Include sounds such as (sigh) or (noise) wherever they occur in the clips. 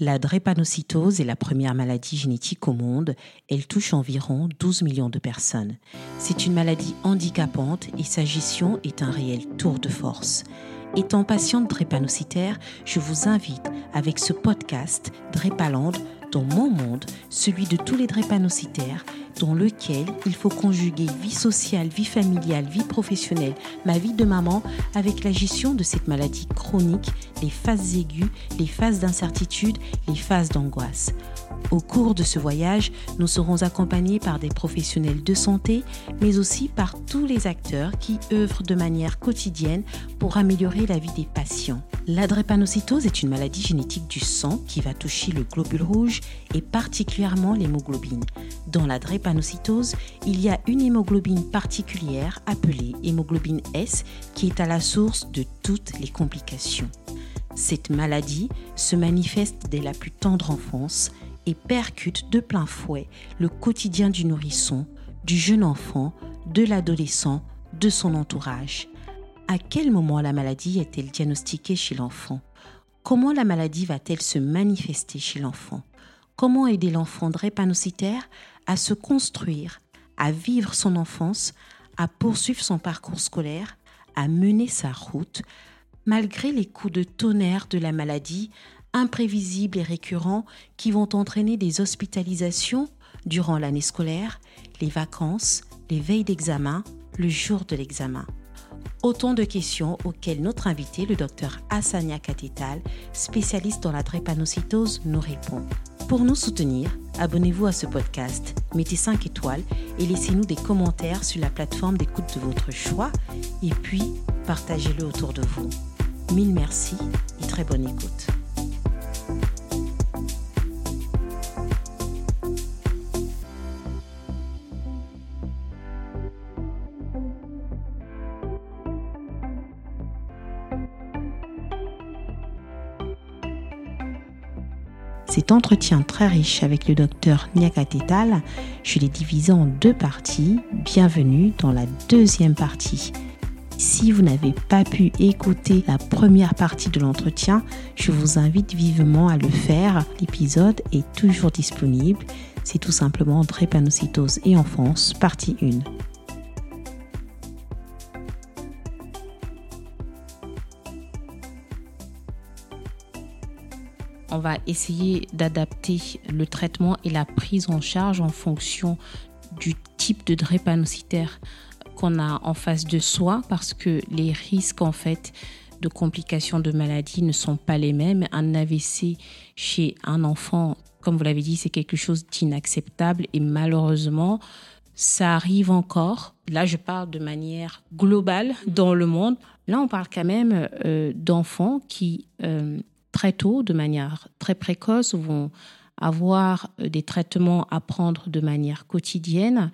La drépanocytose est la première maladie génétique au monde. Elle touche environ 12 millions de personnes. C'est une maladie handicapante et sa gestion est un réel tour de force. Étant patiente drépanocytaire, je vous invite avec ce podcast Drépaland dans mon monde, celui de tous les drépanocytaires, dans lequel il faut conjuguer vie sociale, vie familiale, vie professionnelle, ma vie de maman, avec la gestion de cette maladie chronique, les phases aiguës, les phases d'incertitude, les phases d'angoisse. Au cours de ce voyage, nous serons accompagnés par des professionnels de santé, mais aussi par tous les acteurs qui œuvrent de manière quotidienne pour améliorer la vie des patients. La drépanocytose est une maladie génétique du sang qui va toucher le globule rouge et particulièrement l'hémoglobine. Dans la drépanocytose, il y a une hémoglobine particulière appelée hémoglobine S qui est à la source de toutes les complications. Cette maladie se manifeste dès la plus tendre enfance et percute de plein fouet le quotidien du nourrisson, du jeune enfant, de l'adolescent, de son entourage. À quel moment la maladie est-elle diagnostiquée chez l'enfant? Comment la maladie va-t-elle se manifester chez l'enfant? Comment aider l'enfant drépanocytaire à se construire, à vivre son enfance, à poursuivre son parcours scolaire, à mener sa route, malgré les coups de tonnerre de la maladie, imprévisibles et récurrents qui vont entraîner des hospitalisations durant l'année scolaire, les vacances, les veilles d'examen, le jour de l'examen. Autant de questions auxquelles notre invité, le docteur Hassania Katetal, spécialiste dans la drépanocytose, nous répond. Pour nous soutenir, abonnez-vous à ce podcast, mettez 5 étoiles et laissez-nous des commentaires sur la plateforme d'écoute de votre choix et puis partagez-le autour de vous. Mille merci et très bonne écoute. Cet entretien très riche avec le docteur Nyakatetal, je l'ai divisé en deux parties. Bienvenue dans la deuxième partie. Si vous n'avez pas pu écouter la première partie de l'entretien, je vous invite vivement à le faire. L'épisode est toujours disponible. C'est tout simplement Drépanocytose et enfance, partie 1. Va essayer d'adapter le traitement et la prise en charge en fonction du type de drépanocytaire qu'on a en face de soi parce que les risques en fait de complications de maladie ne sont pas les mêmes. Un AVC chez un enfant, comme vous l'avez dit, c'est quelque chose d'inacceptable et malheureusement, ça arrive encore. Là, je parle de manière globale dans le monde. Là, on parle quand même euh, d'enfants qui euh, très tôt, de manière très précoce, vont avoir euh, des traitements à prendre de manière quotidienne,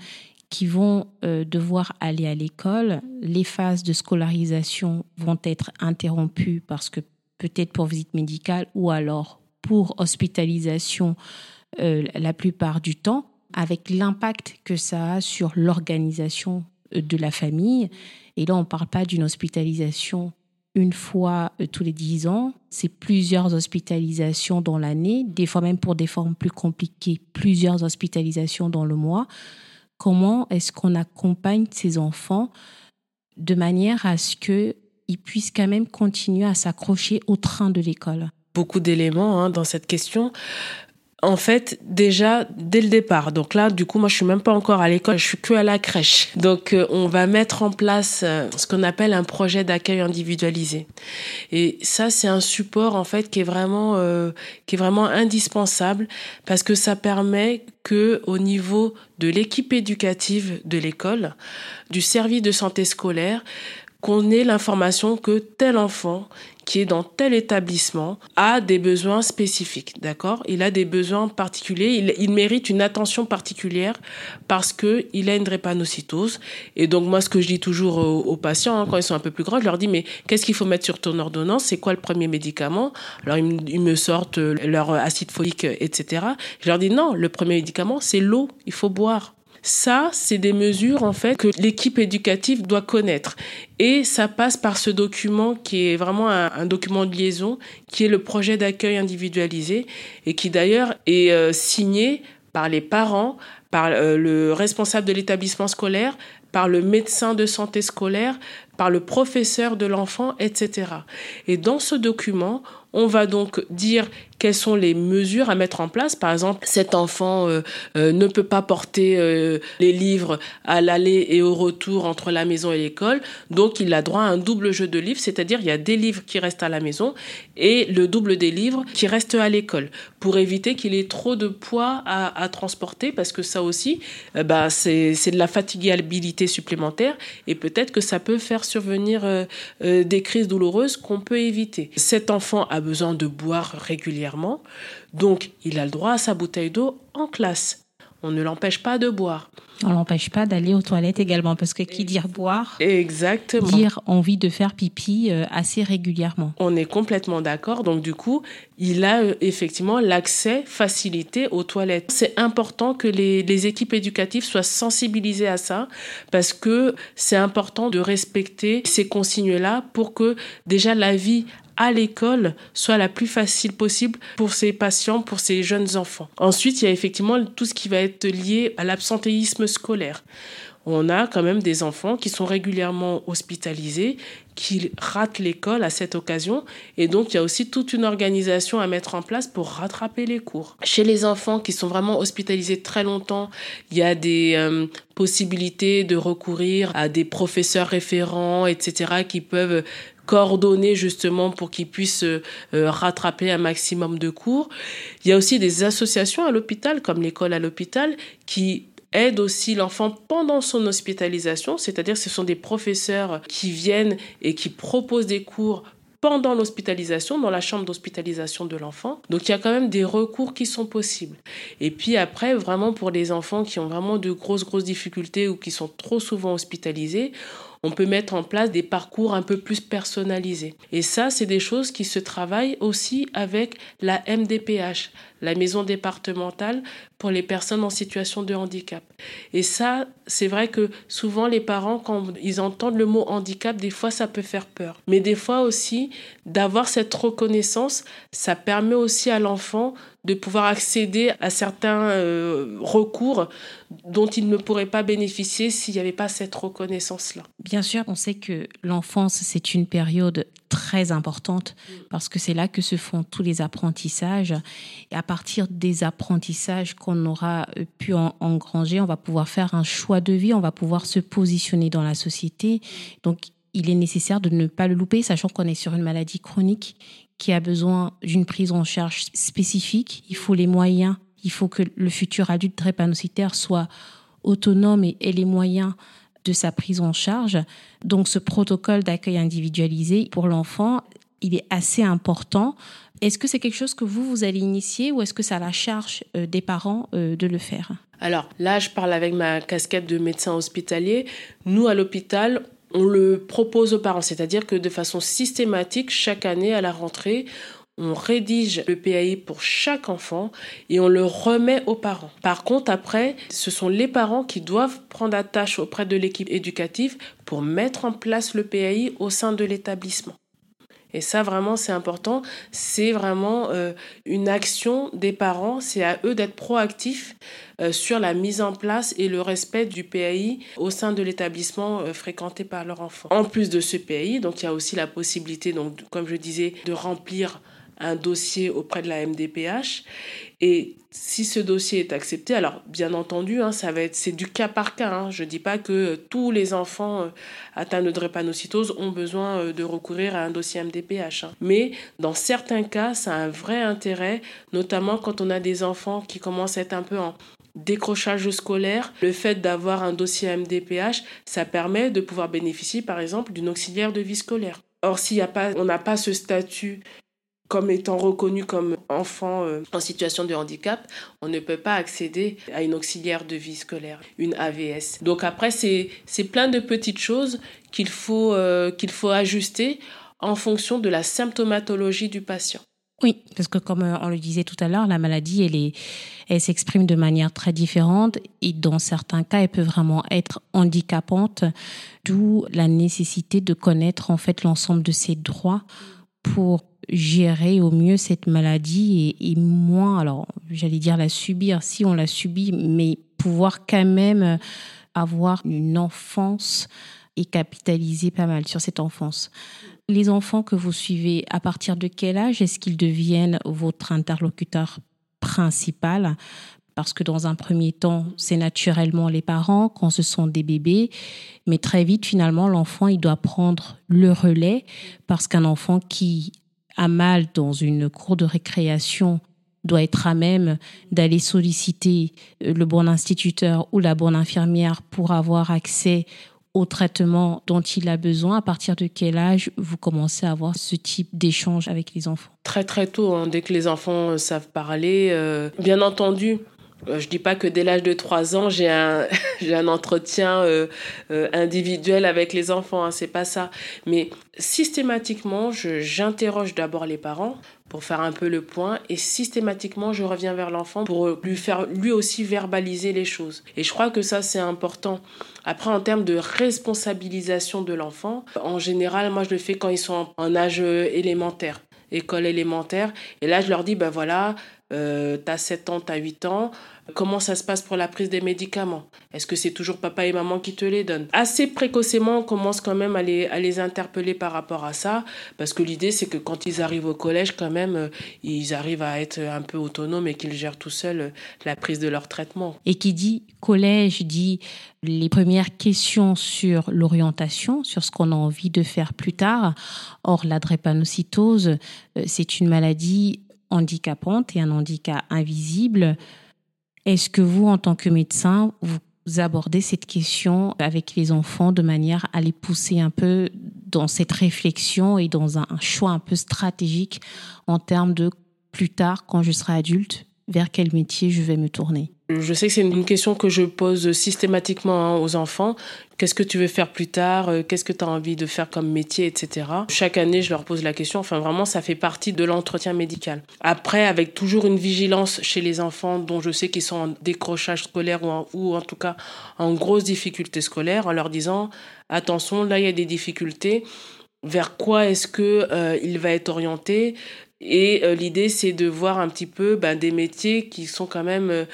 qui vont euh, devoir aller à l'école. Les phases de scolarisation vont être interrompues parce que peut-être pour visite médicale ou alors pour hospitalisation euh, la plupart du temps, avec l'impact que ça a sur l'organisation de la famille. Et là, on ne parle pas d'une hospitalisation une fois euh, tous les dix ans. C'est plusieurs hospitalisations dans l'année, des fois même pour des formes plus compliquées, plusieurs hospitalisations dans le mois. Comment est-ce qu'on accompagne ces enfants de manière à ce qu'ils puissent quand même continuer à s'accrocher au train de l'école? Beaucoup d'éléments hein, dans cette question en fait, déjà dès le départ. Donc là, du coup, moi, je suis même pas encore à l'école, je suis que à la crèche. Donc, euh, on va mettre en place euh, ce qu'on appelle un projet d'accueil individualisé. Et ça, c'est un support en fait qui est vraiment euh, qui est vraiment indispensable parce que ça permet que au niveau de l'équipe éducative de l'école, du service de santé scolaire, qu'on ait l'information que tel enfant qui est dans tel établissement a des besoins spécifiques, d'accord? Il a des besoins particuliers, il, mérite une attention particulière parce que il a une drépanocytose. Et donc moi, ce que je dis toujours aux, patients hein, quand ils sont un peu plus grands, je leur dis mais qu'est-ce qu'il faut mettre sur ton ordonnance? C'est quoi le premier médicament? Alors ils me, sortent leur acide folique, etc. Je leur dis non, le premier médicament c'est l'eau, il faut boire Ça, c'est des mesures en fait que l'équipe éducative doit connaître. Et ça passe par ce document qui est vraiment un, document de liaison, qui est le projet d'accueil individualisé et qui d'ailleurs est euh, signé par les parents, par euh, le responsable de l'établissement scolaire, par le médecin de santé scolaire, par le professeur de l'enfant, etc. Et dans ce document, on va donc dire quelles sont les mesures à mettre en place. Par exemple, cet enfant euh, euh, ne peut pas porter euh, les livres à l'aller et au retour entre la maison et l'école, donc il a droit à un double jeu de livres, c'est-à-dire il y a des livres qui restent à la maison et le double des livres qui restent à l'école, pour éviter qu'il ait trop de poids à, transporter, parce que ça aussi, bah, c'est de la fatigabilité supplémentaire et peut-être que ça peut faire survenir des crises douloureuses qu'on peut éviter. Cet enfant a besoin de boire régulièrement donc il a le droit à sa bouteille d'eau en classe. On ne l'empêche pas de boire. On l'empêche pas d'aller aux toilettes également, parce que qui dire boire, exactement, dire envie de faire pipi euh, assez régulièrement. On est complètement d'accord. Donc du coup, il a euh, effectivement l'accès facilité aux toilettes. C'est important que les, les équipes éducatives soient sensibilisées à ça, parce que c'est important de respecter ces consignes-là pour que déjà la vie à l'école soit la plus facile possible pour ces patients, pour ces jeunes enfants. Ensuite, il y a effectivement tout ce qui va être lié à l'absentéisme scolaire. On a quand même des enfants qui sont régulièrement hospitalisés, qui ratent l'école à cette occasion. Et donc, il y a aussi toute une organisation à mettre en place pour rattraper les cours. Chez les enfants qui sont vraiment hospitalisés très longtemps, il y a des euh, possibilités de recourir à des professeurs référents, etc., qui peuvent coordonner justement pour qu'ils puissent euh, rattraper un maximum de cours. Il y a aussi des associations à l'hôpital, comme l'école à l'hôpital, qui aident aussi l'enfant pendant son hospitalisation, c'est-à-dire ce sont des professeurs qui viennent et qui proposent des cours pendant l'hospitalisation, dans la chambre d'hospitalisation de l'enfant. Donc il y a quand même des recours qui sont possibles. Et puis après, vraiment pour les enfants qui ont vraiment de grosses, grosses difficultés ou qui sont trop souvent hospitalisés, on peut mettre en place des parcours un peu plus personnalisés. Et ça, c'est des choses qui se travaillent aussi avec la MDPH, la maison départementale pour les personnes en situation de handicap. Et ça, c'est vrai que souvent les parents, quand ils entendent le mot handicap, des fois ça peut faire peur. Mais des fois aussi, d'avoir cette reconnaissance, ça permet aussi à l'enfant de pouvoir accéder à certains euh, recours dont il ne pourrait pas bénéficier s'il n'y avait pas cette reconnaissance-là. Bien sûr, on sait que l'enfance, c'est une période très importante parce que c'est là que se font tous les apprentissages. Et à partir des apprentissages qu'on aura euh, pu engranger, on va pouvoir faire un choix de vie, on va pouvoir se positionner dans la société. Donc, il est nécessaire de ne pas le louper, sachant qu'on est sur une maladie chronique qui a besoin d'une prise en charge spécifique. Il faut les moyens, il faut que le futur adulte drépanocytaire soit autonome et ait les moyens de sa prise en charge. Donc ce protocole d'accueil individualisé pour l'enfant, il est assez important. Est-ce que c'est quelque chose que vous, vous allez initier ou est-ce que c'est à la charge euh, des parents euh, de le faire? Alors là, je parle avec ma casquette de médecin hospitalier. Nous, à l'hôpital, on le propose aux parents, c'est-à-dire que de façon systématique, chaque année à la rentrée, on rédige le PAI pour chaque enfant et on le remet aux parents. Par contre, après, ce sont les parents qui doivent prendre attache auprès de l'équipe éducative pour mettre en place le PAI au sein de l'établissement. Et ça, vraiment, c'est important. C'est vraiment euh, une action des parents. C'est à eux d'être proactifs euh, sur la mise en place et le respect du PAI au sein de l'établissement euh, fréquenté par leur enfant. En plus de ce PAI, donc il y a aussi la possibilité, donc, comme je disais, de remplir un dossier auprès de la MDPH. Et si ce dossier est accepté, alors bien entendu, hein, ça va être c'est du cas par cas. Hein. Je dis pas que tous les enfants euh, atteints de drépanocytose ont besoin euh, de recourir à un dossier MDPH. Hein. Mais dans certains cas, ça a un vrai intérêt, notamment quand on a des enfants qui commencent à être un peu en décrochage scolaire, le fait d'avoir un dossier MDPH, ça permet de pouvoir bénéficier par exemple d'une auxiliaire de vie scolaire. Or, s'il a on n'a pas ce statut comme étant reconnu comme enfant euh, en situation de handicap, on ne peut pas accéder à une auxiliaire de vie scolaire, une AVS. Donc après, c'est plein de petites choses qu'il faut, euh, faut ajuster en fonction de la symptomatologie du patient. Oui, parce que comme euh, on le disait tout à l'heure, la maladie, elle est, elle s'exprime de manière très différente et dans certains cas, elle peut vraiment être handicapante, d'où la nécessité de connaître en fait l'ensemble de ses droits pour gérer au mieux cette maladie et, moins, alors j'allais dire la subir. Si on la subit, mais pouvoir quand même avoir une enfance et capitaliser pas mal sur cette enfance. Les enfants que vous suivez, à partir de quel âge est-ce qu'ils deviennent votre interlocuteur principal? Parce que dans un premier temps, c'est naturellement les parents quand ce sont des bébés, mais très vite, finalement, l'enfant, il doit prendre le relais parce qu'un enfant qui a mal dans une cour de récréation doit être à même d'aller solliciter le bon instituteur ou la bonne infirmière pour avoir accès au traitement dont il a besoin À partir de quel âge vous commencez à avoir ce type d'échange avec les enfants? Très très tôt, hein, dès que les enfants euh, savent parler. Euh, bien entendu, euh, je dis pas que dès l'âge de 3 ans, j'ai un, (laughs) j'ai un entretien individuel avec les enfants, hein, c'est pas ça. Mais systématiquement, j'interroge d'abord les parents pour faire un peu le point et systématiquement je reviens vers l'enfant pour lui faire lui aussi verbaliser les choses. Et je crois que ça c'est important. Après en termes de responsabilisation de l'enfant, en général moi je le fais quand ils sont en âge élémentaire, école élémentaire et là je leur dis ben voilà, euh, t'as 7 ans, t'as 8 ans, comment ça se passe pour la prise des médicaments? Est-ce que c'est toujours papa et maman qui te les donnent? Assez précocement, on commence quand même à les, à les interpeller par rapport à ça, parce que l'idée c'est que quand ils arrivent au collège, quand même, euh, ils arrivent à être un peu autonomes et qu'ils gèrent tout seuls euh, la prise de leur traitement. Et qui dit collège dit les premières questions sur l'orientation, sur ce qu'on a envie de faire plus tard. Or, la drépanocytose, euh, c'est une maladie handicapante et un handicap invisible. Est-ce que vous, en tant que médecin, vous abordez cette question avec les enfants de manière à les pousser un peu dans cette réflexion et dans un, choix un peu stratégique en termes de plus tard, quand je serai adulte, vers quel métier je vais me tourner? Je sais que c'est une question que je pose systématiquement hein, aux enfants. Qu'est-ce que tu veux faire plus tard? Euh, Qu'est-ce que tu as envie de faire comme métier, etc. Chaque année, je leur pose la question. Enfin, vraiment, ça fait partie de l'entretien médical. Après, avec toujours une vigilance chez les enfants dont je sais qu'ils sont en décrochage scolaire ou en, ou en tout cas en grosse difficulté scolaire, en leur disant attention, là, il y a des difficultés vers quoi est-ce que euh, il va être orienté? Et euh, l'idée, c'est de voir un petit peu ben, des métiers qui sont quand même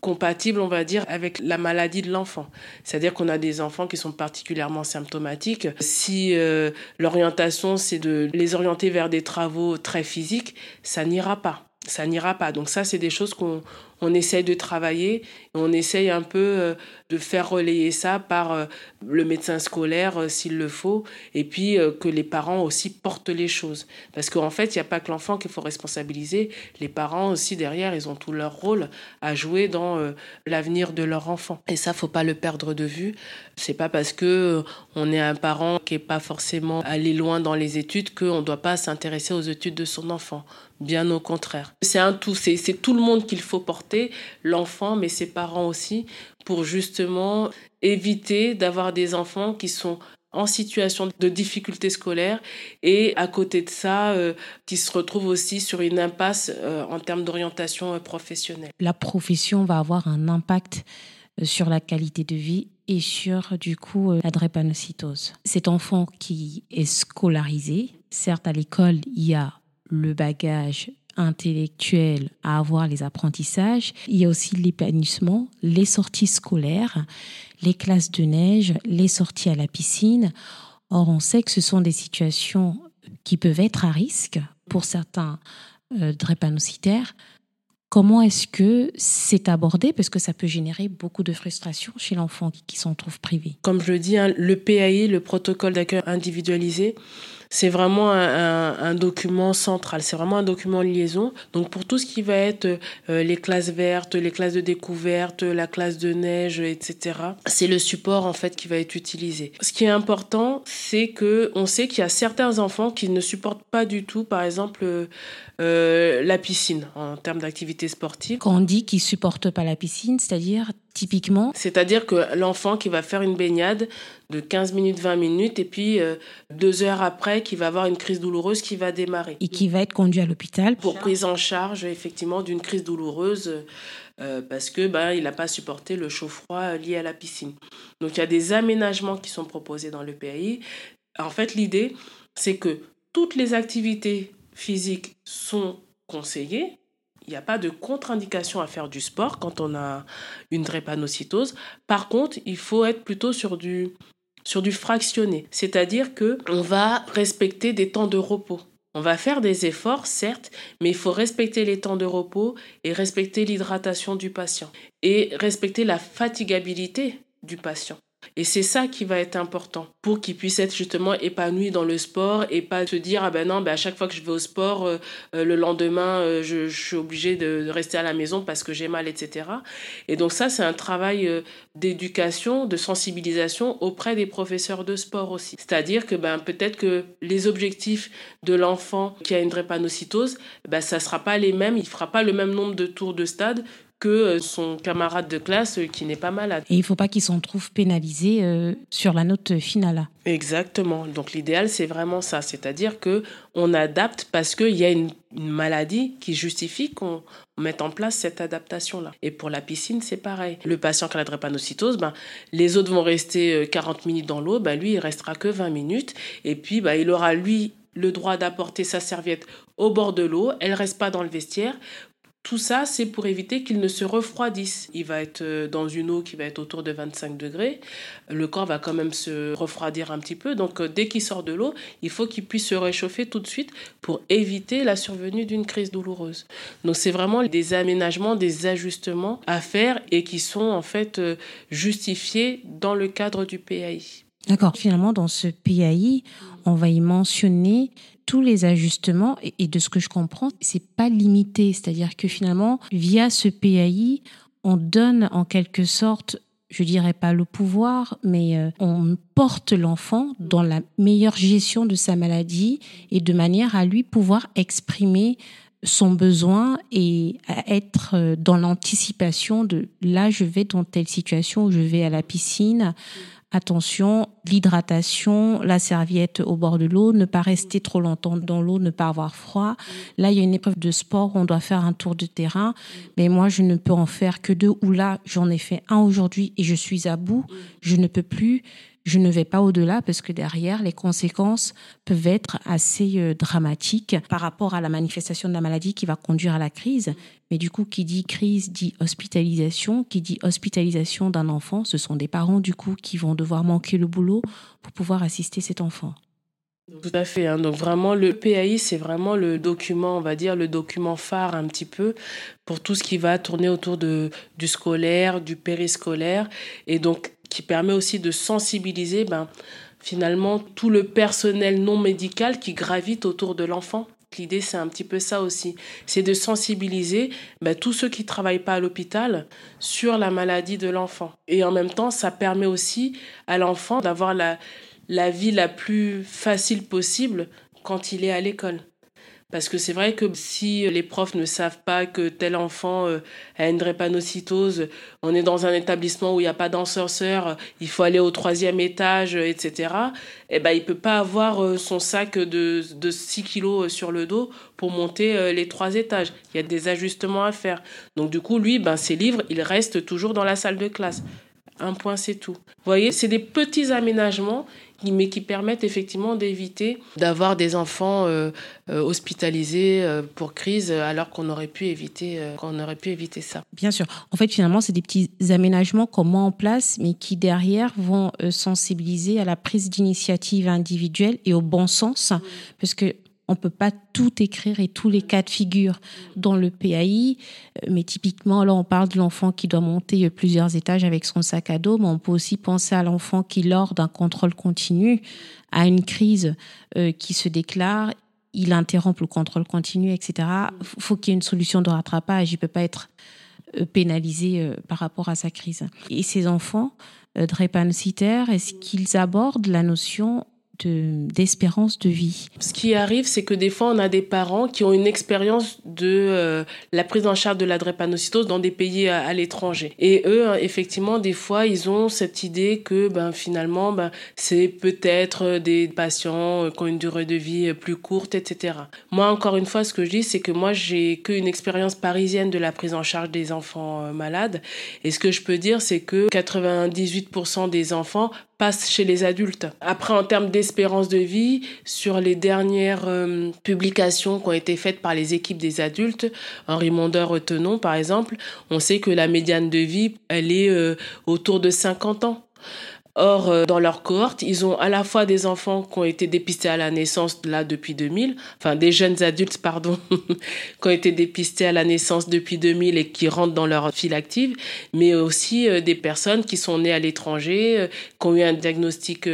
compatibles, on va dire, avec la maladie de l'enfant. C'est-à-dire qu'on a des enfants qui sont particulièrement symptomatiques. Si euh, l'orientation, c'est de les orienter vers des travaux très physiques, ça n'ira pas. Ça n'ira pas. Donc ça, c'est des choses qu'on on essaye de travailler, on essaye un peu euh, de faire relayer ça par euh, le médecin scolaire euh, s'il le faut, et puis que les parents aussi portent les choses. Parce qu'en fait, il n'y a pas que l'enfant qu'il faut responsabiliser, les parents aussi derrière, ils ont tout leur rôle à jouer dans l'avenir de leur enfant. Et ça, faut pas le perdre de vue. C'est pas parce que on est un parent qui est pas forcément allé loin dans les études qu'on ne doit pas s'intéresser aux études de son enfant. Bien au contraire. C'est un tout, c'est tout le monde qu'il faut porter, l'enfant, mais ses parents aussi, pour justement éviter d'avoir des enfants qui sont en situation de difficulté scolaire et à côté de ça, euh, qui se retrouvent aussi sur une impasse euh, en termes d'orientation euh, professionnelle. La profession va avoir un impact sur la qualité de vie et sur du coup la drépanocytose. Cet enfant qui est scolarisé, certes à l'école il y a le bagage intellectuel à avoir les apprentissages, il y a aussi l'épanouissement, les sorties scolaires, les classes de neige, les sorties à la piscine. Or, on sait que ce sont des situations qui peuvent être à risque pour certains euh, drépanocytaires. Comment est-ce que c'est abordé? Parce que ça peut générer beaucoup de frustration chez l'enfant qui, s'en trouve privé. Comme je le dis, hein, le PAI, le protocole d'accueil individualisé, c'est vraiment un, document central, c'est vraiment un document liaison. Donc pour tout ce qui va être euh, les classes vertes, les classes de découverte, la classe de neige, etc., c'est le support en fait qui va être utilisé. Ce qui est important, c'est que on sait qu'il y a certains enfants qui ne supportent pas du tout, par exemple, euh, la piscine en termes d'activité sportive. Quand on dit qu'ils supportent pas la piscine, c'est-à-dire typiquement C'est-à-dire que l'enfant qui va faire une baignade de 15 minutes, 20 minutes, et puis euh, deux heures après, qui va avoir une crise douloureuse qui va démarrer. Et qui va être conduit à l'hôpital. Pour prise en charge, effectivement, d'une crise douloureuse. Euh, parce que ben, il n'a pas supporté le chaud-froid lié à la piscine. Donc il y a des aménagements qui sont proposés dans le PAI. En fait, l'idée, c'est que toutes les activités physiques sont conseillées, il n'y a pas de contre-indication à faire du sport quand on a une drépanocytose. Par contre, il faut être plutôt sur du, sur du fractionné, c'est-à-dire que on va respecter des temps de repos. On va faire des efforts, certes, mais il faut respecter les temps de repos et respecter l'hydratation du patient et respecter la fatigabilité du patient. Et c'est ça qui va être important pour qu'il puisse être justement épanoui dans le sport et pas se dire ah ben non ben à chaque fois que je vais au sport euh, euh, le lendemain euh, je, suis obligé de, rester à la maison parce que j'ai mal etc. Et donc ça c'est un travail d'éducation, de sensibilisation auprès des professeurs de sport aussi. C'est-à-dire que ben peut-être que les objectifs de l'enfant qui a une drépanocytose ben ça sera pas les mêmes, il fera pas le même nombre de tours de stade que euh, son camarade de classe euh, qui n'est pas malade. Et il ne faut pas qu'il s'en trouve pénalisé euh, sur la note finale. Exactement. Donc l'idéal, c'est vraiment ça. C'est-à-dire que on adapte parce qu'il y a une, maladie qui justifie qu'on mette en place cette adaptation-là. Et pour la piscine, c'est pareil. Le patient qui a la drépanocytose, ben, les autres vont rester 40 minutes dans l'eau, ben, lui, il restera que 20 minutes. Et puis, ben, il aura, lui, le droit d'apporter sa serviette au bord de l'eau. Elle reste pas dans le vestiaire tout ça, c'est pour éviter qu'il ne se refroidisse. Il va être euh, dans une eau qui va être autour de 25 degrés. Le corps va quand même se refroidir un petit peu. Donc, euh, dès qu'il sort de l'eau, il faut qu'il puisse se réchauffer tout de suite pour éviter la survenue d'une crise douloureuse. Donc, c'est vraiment des aménagements, des ajustements à faire et qui sont en fait euh, justifiés dans le cadre du PAI. D'accord. Finalement, dans ce PAI, on va y mentionner tous les ajustements et, de ce que je comprends, c'est pas limité. C'est-à-dire que finalement, via ce PAI, on donne en quelque sorte je dirais pas le pouvoir, mais euh, on porte l'enfant dans la meilleure gestion de sa maladie et de manière à lui pouvoir exprimer son besoin et être euh, dans l'anticipation de là je vais dans telle situation, je vais à la piscine, attention, l'hydratation, la serviette au bord de l'eau, ne pas rester trop longtemps dans l'eau, ne pas avoir froid. Là, il y a une épreuve de sport, on doit faire un tour de terrain, mais moi, je ne peux en faire que deux, ou là, j'en ai fait un aujourd'hui et je suis à bout, je ne peux plus je ne vais pas au-delà parce que derrière, les conséquences peuvent être assez euh, dramatiques par rapport à la manifestation de la maladie qui va conduire à la crise. Mais du coup, qui dit crise dit hospitalisation. Qui dit hospitalisation d'un enfant, ce sont des parents du coup qui vont devoir manquer le boulot pour pouvoir assister cet enfant. Tout à fait. Hein. Donc vraiment, le PAI, c'est vraiment le document, on va dire, le document phare un petit peu pour tout ce qui va tourner autour de, du scolaire, du périscolaire. Et donc, qui permet aussi de sensibiliser ben, finalement tout le personnel non médical qui gravite autour de l'enfant. L'idée, c'est un petit peu ça aussi. C'est de sensibiliser ben, tous ceux qui ne travaillent pas à l'hôpital sur la maladie de l'enfant. Et en même temps, ça permet aussi à l'enfant d'avoir la, la vie la plus facile possible quand il est à l'école. Parce que c'est vrai que si les profs ne savent pas que tel enfant euh, a une drépanocytose, on est dans un établissement où il n'y a pas d'ascenseur, il faut aller au troisième étage, etc., eh ben, il peut pas avoir euh, son sac de, de 6 kilos euh, sur le dos pour monter les trois étages. Il y a des ajustements à faire. Donc du coup, lui, ben, ses livres, il reste toujours dans la salle de classe. Un point, c'est tout. Vous voyez, c'est des petits aménagements mais qui permettent effectivement d'éviter d'avoir des enfants euh, euh, hospitalisés euh, pour crise alors qu'on aurait pu éviter qu'on aurait pu éviter ça. Bien sûr. En fait, finalement, c'est des petits aménagements qu'on met en place, mais qui derrière vont sensibiliser à la prise d'initiative individuelle et au bon sens, parce que on peut pas tout écrire et tous les cas de figure dans le PAI, mais typiquement là on parle de l'enfant qui doit monter plusieurs étages avec son sac à dos, mais on peut aussi penser à l'enfant qui lors d'un contrôle continu a une crise euh, qui se déclare, il interrompt le contrôle continu, etc. Faut qu'il y ait une solution de rattrapage, il peut pas être euh, pénalisé euh, par rapport à sa crise. Et ces enfants drépanocytaires, est-ce qu'ils abordent la notion d'espérance de, vie. Ce qui arrive, c'est que des fois, on a des parents qui ont une expérience de euh, la prise en charge de la drépanocytose dans des pays à, l'étranger. Et eux, hein, effectivement, des fois, ils ont cette idée que ben, finalement, ben, c'est peut-être des patients qui ont une durée de vie plus courte, etc. Moi, encore une fois, ce que je dis, c'est que moi, j'ai qu'une expérience parisienne de la prise en charge des enfants euh, malades. Et ce que je peux dire, c'est que 98% des enfants chez les adultes. Après, en termes d'espérance de vie, sur les dernières euh, publications qui ont été faites par les équipes des adultes, Henri Mondeur-Tenon, par exemple, on sait que la médiane de vie, elle est euh, autour de 50 ans. Or, euh, dans leur cohorte, ils ont à la fois des enfants qui ont été dépistés à la naissance, là, depuis 2000, enfin, des jeunes adultes, pardon, (laughs) qui ont été dépistés à la naissance depuis 2000 et qui rentrent dans leur file active, mais aussi euh, des personnes qui sont nées à l'étranger, euh, qui ont eu un diagnostic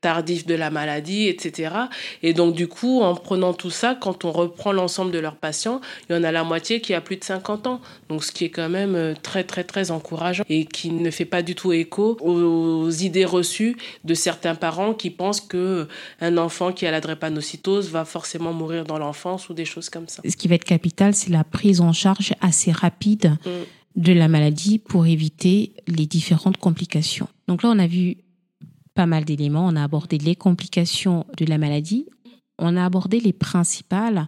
tardif de la maladie, etc. Et donc, du coup, en prenant tout ça, quand on reprend l'ensemble de leurs patients, il y en a la moitié qui a plus de 50 ans. Donc, ce qui est quand même euh, très, très, très encourageant et qui ne fait pas du tout écho aux idées reçues de certains parents qui pensent que euh, un enfant qui a la drépanocytose va forcément mourir dans l'enfance ou des choses comme ça. Ce qui va être capital, c'est la prise en charge assez rapide. Mm. de la maladie pour éviter les différentes complications. Donc là, on a vu pas mal d'éléments. On a abordé les complications de la maladie. On a abordé les principales,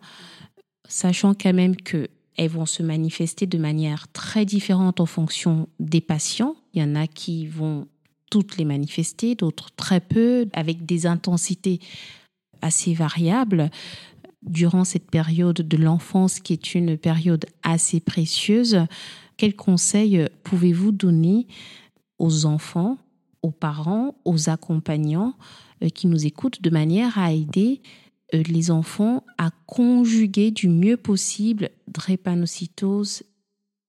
sachant quand même qu'elles vont se manifester de manière très différente en fonction des patients. Il y en a qui vont toutes les manifester, d'autres très peu, avec des intensités assez variables. Durant cette période de l'enfance, qui est une période assez précieuse, quels conseils pouvez-vous donner aux enfants aux parents, aux accompagnants euh, qui nous écoutent de manière à aider euh, les enfants à conjuguer du mieux possible drépanocytose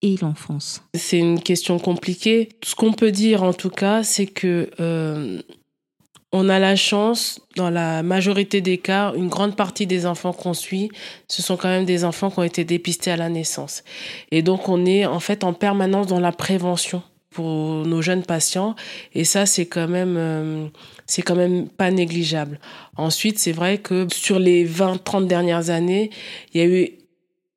et l'enfance C'est une question compliquée. Ce qu'on peut dire en tout cas, c'est que euh, on a la chance, dans la majorité des cas, une grande partie des enfants qu'on suit, ce sont quand même des enfants qui ont été dépistés à la naissance. Et donc on est en fait en permanence dans la prévention pour nos jeunes patients et ça c'est quand même euh, c'est quand même pas négligeable. Ensuite, c'est vrai que sur les 20 30 dernières années, il y a eu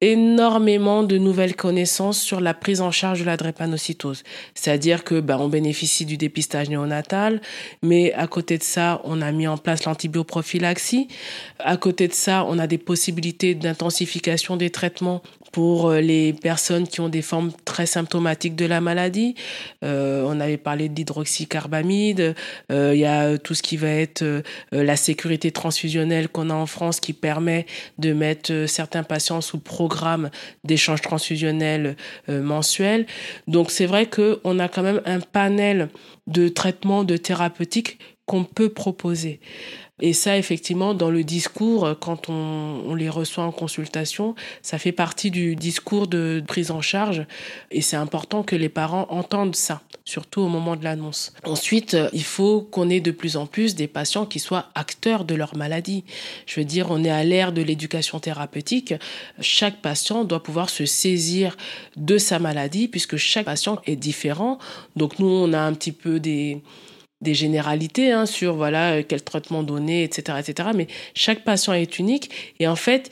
énormément de nouvelles connaissances sur la prise en charge de la drépanocytose. C'est-à-dire que ben, on bénéficie du dépistage néonatal, mais à côté de ça, on a mis en place l'antibioprophylaxie. À côté de ça, on a des possibilités d'intensification des traitements pour euh, les personnes qui ont des formes très symptomatiques de la maladie. Euh, on avait parlé d'hydroxycarbamide. Euh, il y a tout ce qui va être la sécurité transfusionnelle qu'on a en France qui permet de mettre certains patients sous programme d'échange transfusionnel mensuel. Donc c'est vrai qu'on a quand même un panel de traitements, de thérapeutiques qu'on peut proposer. Et ça, effectivement, dans le discours, quand on, on, les reçoit en consultation, ça fait partie du discours de prise en charge. Et c'est important que les parents entendent ça, surtout au moment de l'annonce. Ensuite, il faut qu'on ait de plus en plus des patients qui soient acteurs de leur maladie. Je veux dire, on est à l'ère de l'éducation thérapeutique. Chaque patient doit pouvoir se saisir de sa maladie puisque chaque patient est différent. Donc nous, on a un petit peu des des généralités hein, sur voilà euh, quel traitement donner, etc., etc. Mais chaque patient est unique et en fait,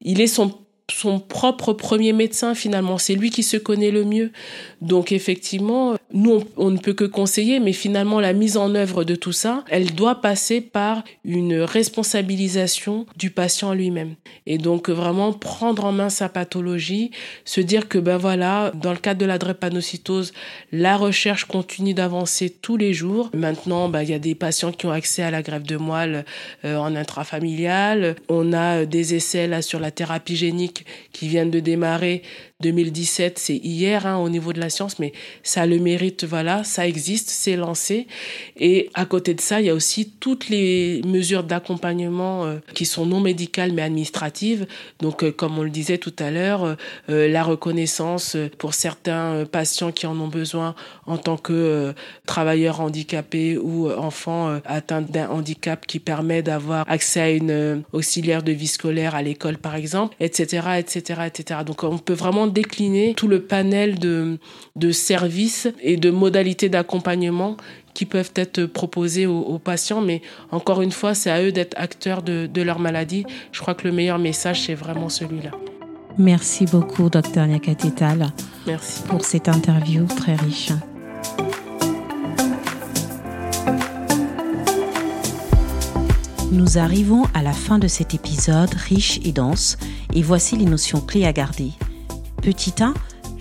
il est son son propre premier médecin finalement. C'est lui qui se connaît le mieux. Donc effectivement, nous, on, ne peut que conseiller, mais finalement, la mise en œuvre de tout ça, elle doit passer par une responsabilisation du patient lui-même. Et donc vraiment prendre en main sa pathologie, se dire que ben voilà, dans le cadre de la drépanocytose, la recherche continue d'avancer tous les jours. Maintenant, ben, il y a des patients qui ont accès à la greffe de moelle euh, en intrafamilial. On a des essais là sur la thérapie génique qui viennent de démarrer 2017, c'est hier hein, au niveau de la science, mais ça le mérite, voilà, ça existe, c'est lancé. Et à côté de ça, il y a aussi toutes les mesures d'accompagnement euh, qui sont non médicales mais administratives. Donc, euh, comme on le disait tout à l'heure, euh, la reconnaissance pour certains patients qui en ont besoin en tant que travailleurs handicapés ou enfants atteints d'un handicap qui permet d'avoir accès à une auxiliaire de vie scolaire à l'école, par exemple, etc., etc., etc. Donc, on peut vraiment décliner tout le panel de, de services et de modalités d'accompagnement qui peuvent être proposés aux, patients. Mais encore une fois, c'est à eux d'être acteurs de, de leur maladie. Je crois que le meilleur message, c'est vraiment celui-là. Merci beaucoup, docteur Nyakatetal. Merci. Pour cette interview très riche. Nous arrivons à la fin de cet épisode riche et dense et voici les notions clés à garder. Petit 1,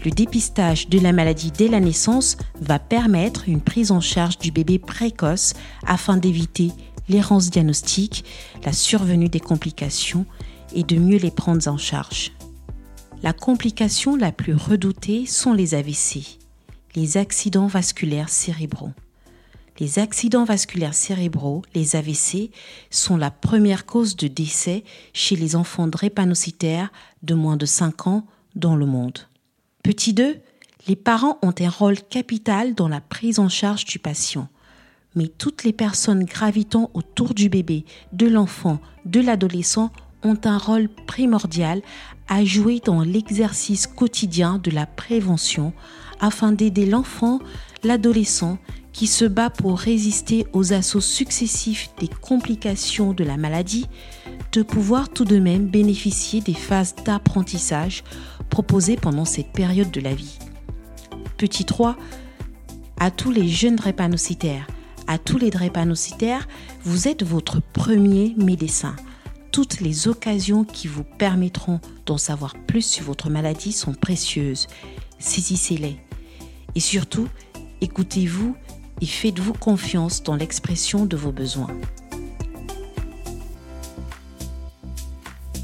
le dépistage de la maladie dès la naissance va permettre une prise en charge du bébé précoce afin d'éviter l'errance diagnostique, la survenue des complications et de mieux les prendre en charge. La complication la plus redoutée sont les AVC, les accidents vasculaires cérébraux. Les accidents vasculaires cérébraux, les AVC, sont la première cause de décès chez les enfants drépanocytaires de moins de 5 ans dans le monde. Petit 2, les parents ont un rôle capital dans la prise en charge du patient. Mais toutes les personnes gravitant autour du bébé, de l'enfant, de l'adolescent ont un rôle primordial à jouer dans l'exercice quotidien de la prévention afin d'aider l'enfant, l'adolescent qui se bat pour résister aux assauts successifs des complications de la maladie, de pouvoir tout de même bénéficier des phases d'apprentissage proposées pendant cette période de la vie. Petit 3. À tous les jeunes drépanocytaires, à tous les drépanocytaires, vous êtes votre premier médecin toutes les occasions qui vous permettront d'en savoir plus sur votre maladie sont précieuses. Saisissez-les. Et surtout, écoutez-vous et faites-vous confiance dans l'expression de vos besoins.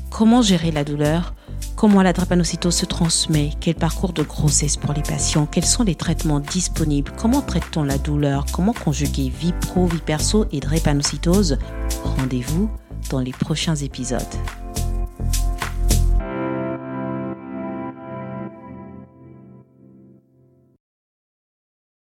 Comment gérer la douleur? Comment la drépanocytose se transmet? Quel parcours de grossesse pour les patients? Quels sont les traitements disponibles? Comment traite-t-on la douleur? Comment conjuguer vie pro, vie perso et drépanocytose? Rendez-vous dans les prochains épisodes.